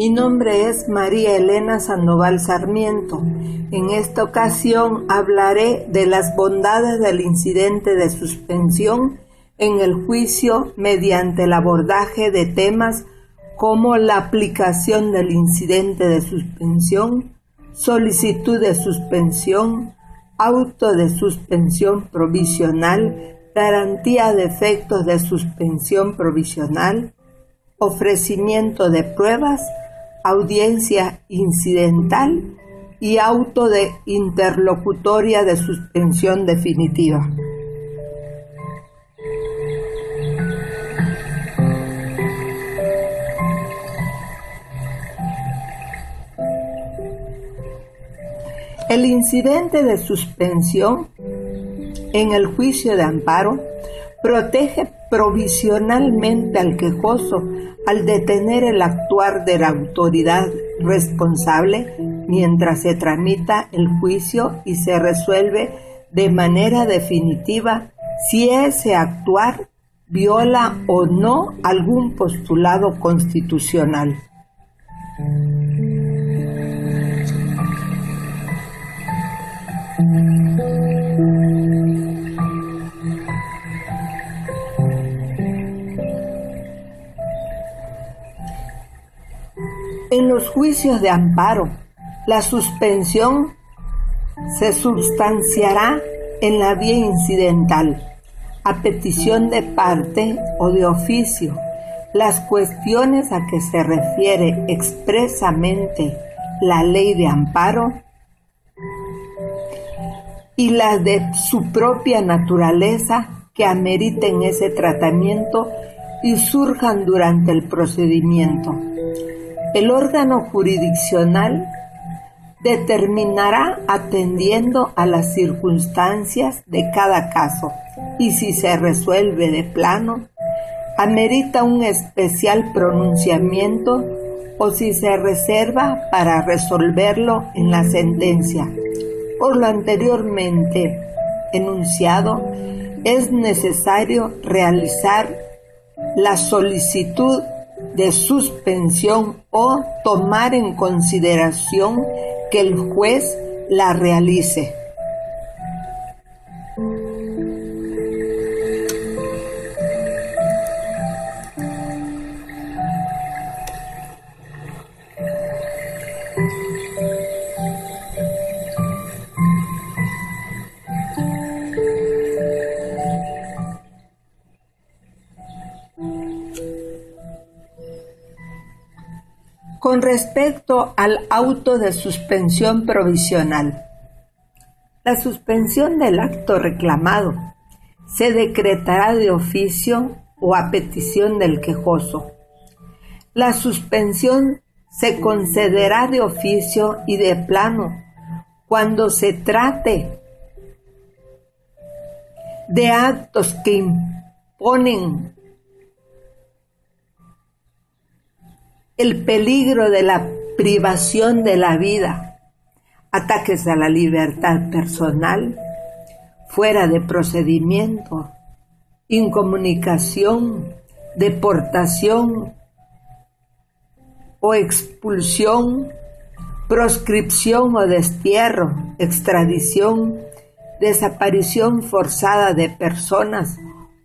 Mi nombre es María Elena Sandoval Sarmiento. En esta ocasión hablaré de las bondades del incidente de suspensión en el juicio mediante el abordaje de temas como la aplicación del incidente de suspensión, solicitud de suspensión, auto de suspensión provisional, garantía de efectos de suspensión provisional, ofrecimiento de pruebas, audiencia incidental y auto de interlocutoria de suspensión definitiva. El incidente de suspensión en el juicio de amparo protege provisionalmente al quejoso al detener el actuar de la autoridad responsable mientras se tramita el juicio y se resuelve de manera definitiva si ese actuar viola o no algún postulado constitucional. En los juicios de amparo, la suspensión se sustanciará en la vía incidental, a petición de parte o de oficio. Las cuestiones a que se refiere expresamente la ley de amparo y las de su propia naturaleza que ameriten ese tratamiento y surjan durante el procedimiento. El órgano jurisdiccional determinará atendiendo a las circunstancias de cada caso y si se resuelve de plano, amerita un especial pronunciamiento o si se reserva para resolverlo en la sentencia. Por lo anteriormente enunciado, es necesario realizar la solicitud de suspensión o tomar en consideración que el juez la realice. Con respecto al auto de suspensión provisional, la suspensión del acto reclamado se decretará de oficio o a petición del quejoso. La suspensión se concederá de oficio y de plano cuando se trate de actos que imponen el peligro de la privación de la vida, ataques a la libertad personal, fuera de procedimiento, incomunicación, deportación o expulsión, proscripción o destierro, extradición, desaparición forzada de personas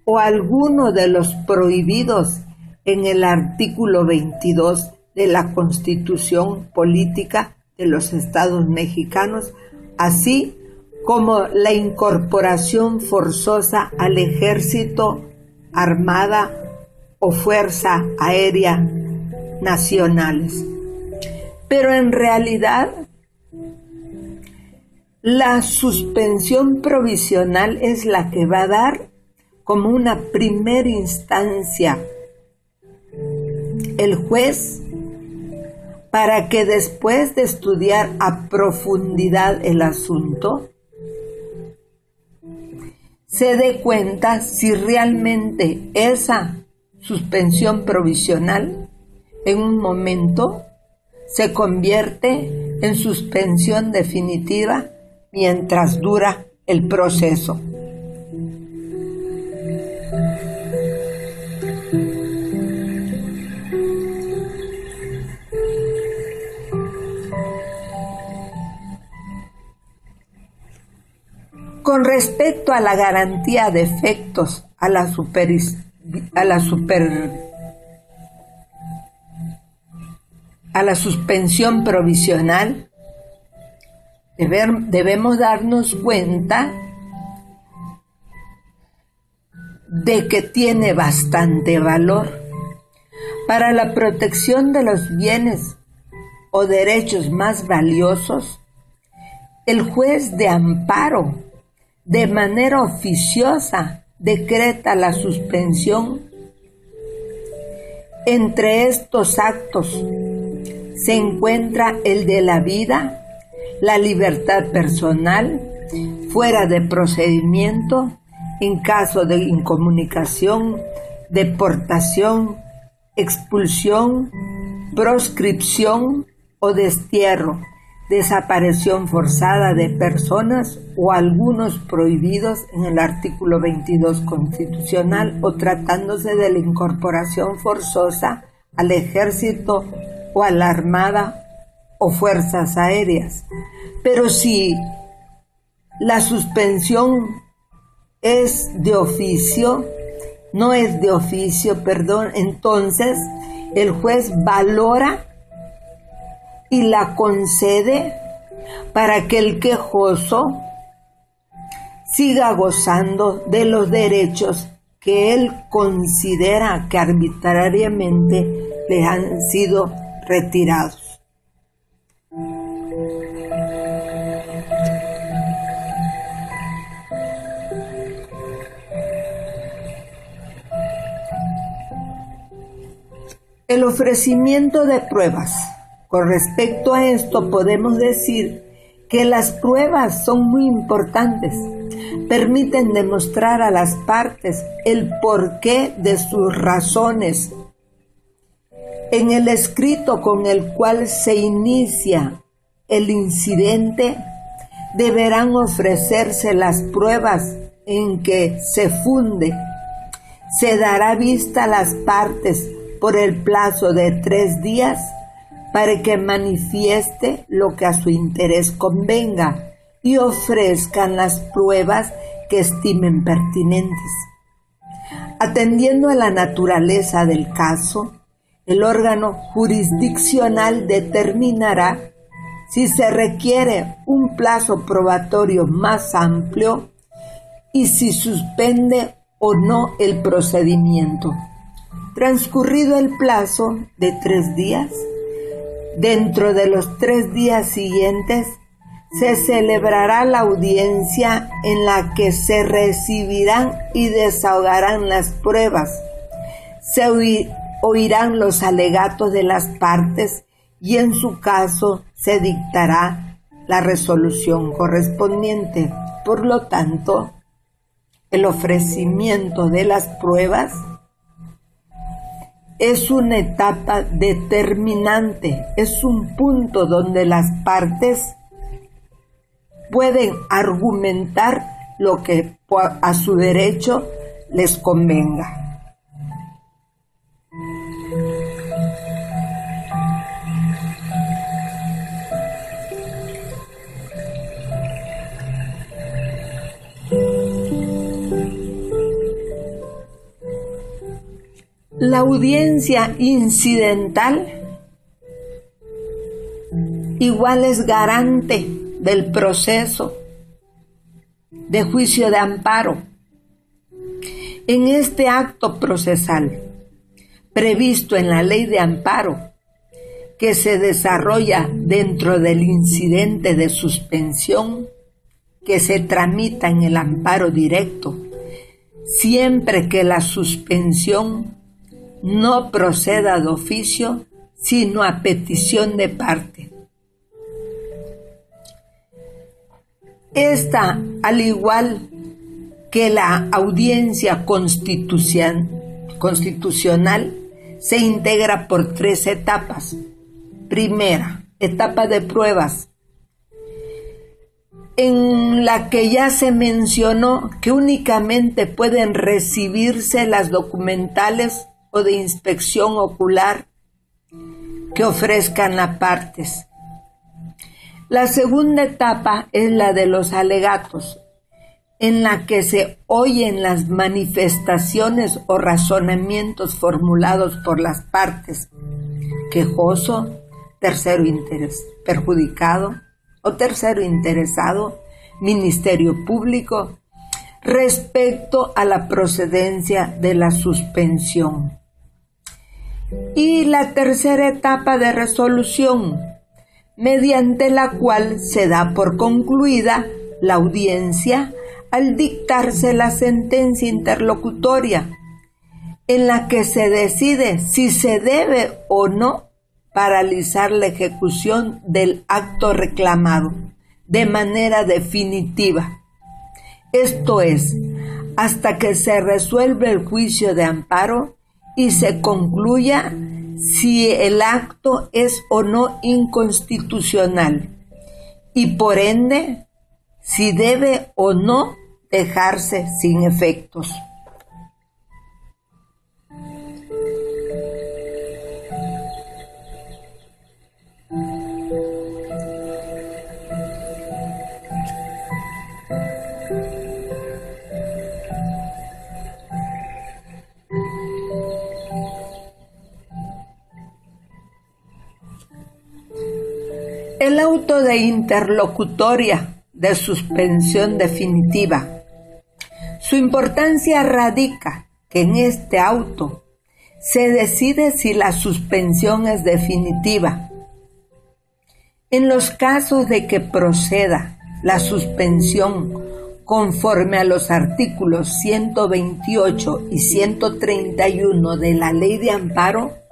o alguno de los prohibidos en el artículo 22 de la Constitución Política de los Estados Mexicanos, así como la incorporación forzosa al ejército, armada o fuerza aérea nacionales. Pero en realidad La suspensión provisional es la que va a dar como una primera instancia el juez para que después de estudiar a profundidad el asunto, se dé cuenta si realmente esa suspensión provisional en un momento se convierte en suspensión definitiva mientras dura el proceso. Con respecto a la garantía de efectos a la a la super a la suspensión provisional, debemos darnos cuenta de que tiene bastante valor para la protección de los bienes o derechos más valiosos. El juez de amparo, de manera oficiosa, decreta la suspensión. Entre estos actos se encuentra el de la vida, la libertad personal, fuera de procedimiento, en caso de incomunicación, deportación, expulsión, proscripción o destierro, desaparición forzada de personas o algunos prohibidos en el artículo 22 constitucional o tratándose de la incorporación forzosa al ejército o a la armada o fuerzas aéreas. Pero si la suspensión es de oficio, no es de oficio, perdón, entonces el juez valora y la concede para que el quejoso siga gozando de los derechos que él considera que arbitrariamente le han sido retirados. El ofrecimiento de pruebas. Con respecto a esto podemos decir que las pruebas son muy importantes. Permiten demostrar a las partes el porqué de sus razones en el escrito con el cual se inicia el incidente, deberán ofrecerse las pruebas en que se funde. Se dará vista a las partes por el plazo de tres días para que manifieste lo que a su interés convenga y ofrezcan las pruebas que estimen pertinentes. Atendiendo a la naturaleza del caso, el órgano jurisdiccional determinará si se requiere un plazo probatorio más amplio y si suspende o no el procedimiento. Transcurrido el plazo de tres días, dentro de los tres días siguientes se celebrará la audiencia en la que se recibirán y desahogarán las pruebas. Se oirán los alegatos de las partes y en su caso se dictará la resolución correspondiente. Por lo tanto, el ofrecimiento de las pruebas es una etapa determinante, es un punto donde las partes pueden argumentar lo que a su derecho les convenga. La audiencia incidental igual es garante del proceso de juicio de amparo. En este acto procesal previsto en la ley de amparo que se desarrolla dentro del incidente de suspensión, que se tramita en el amparo directo, siempre que la suspensión no proceda de oficio, sino a petición de parte. Esta, al igual que la audiencia constitucional, se integra por tres etapas. Primera, etapa de pruebas, en la que ya se mencionó que únicamente pueden recibirse las documentales o de inspección ocular que ofrezcan las partes. La segunda etapa es la de los alegatos, en la que se oyen las manifestaciones o razonamientos formulados por las partes, quejoso, tercero interés, perjudicado o tercero interesado, Ministerio Público, respecto a la procedencia de la suspensión. Y la tercera etapa de resolución, mediante la cual se da por concluida la audiencia al dictarse la sentencia interlocutoria, en la que se decide si se debe o no paralizar la ejecución del acto reclamado de manera definitiva. Esto es, hasta que se resuelva el juicio de amparo y se concluya si el acto es o no inconstitucional y por ende si debe o no dejarse sin efectos. De interlocutoria de suspensión definitiva. Su importancia radica que en este auto se decide si la suspensión es definitiva. En los casos de que proceda la suspensión conforme a los artículos 128 y 131 de la Ley de Amparo,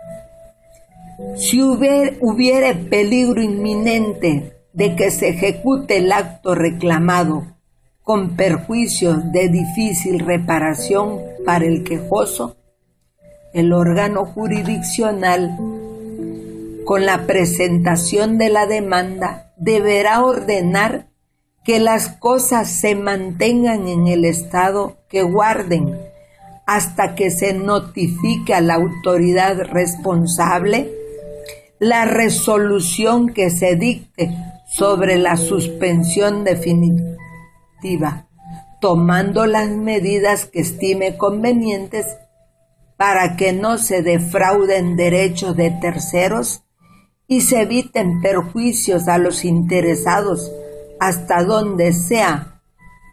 si hubiere peligro inminente de que se ejecute el acto reclamado con perjuicios de difícil reparación para el quejoso, el órgano jurisdiccional, con la presentación de la demanda, deberá ordenar que las cosas se mantengan en el estado que guarden hasta que se notifique a la autoridad responsable la resolución que se dicte sobre la suspensión definitiva, tomando las medidas que estime convenientes para que no se defrauden derechos de terceros y se eviten perjuicios a los interesados hasta donde sea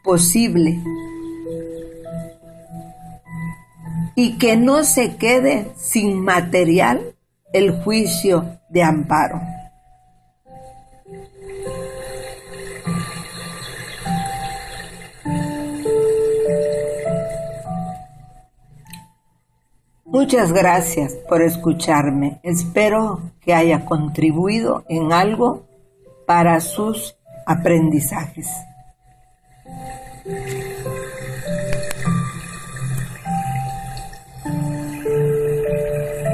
posible. Y que no se quede sin material el juicio de amparo. Muchas gracias por escucharme. Espero que haya contribuido en algo para sus aprendizajes.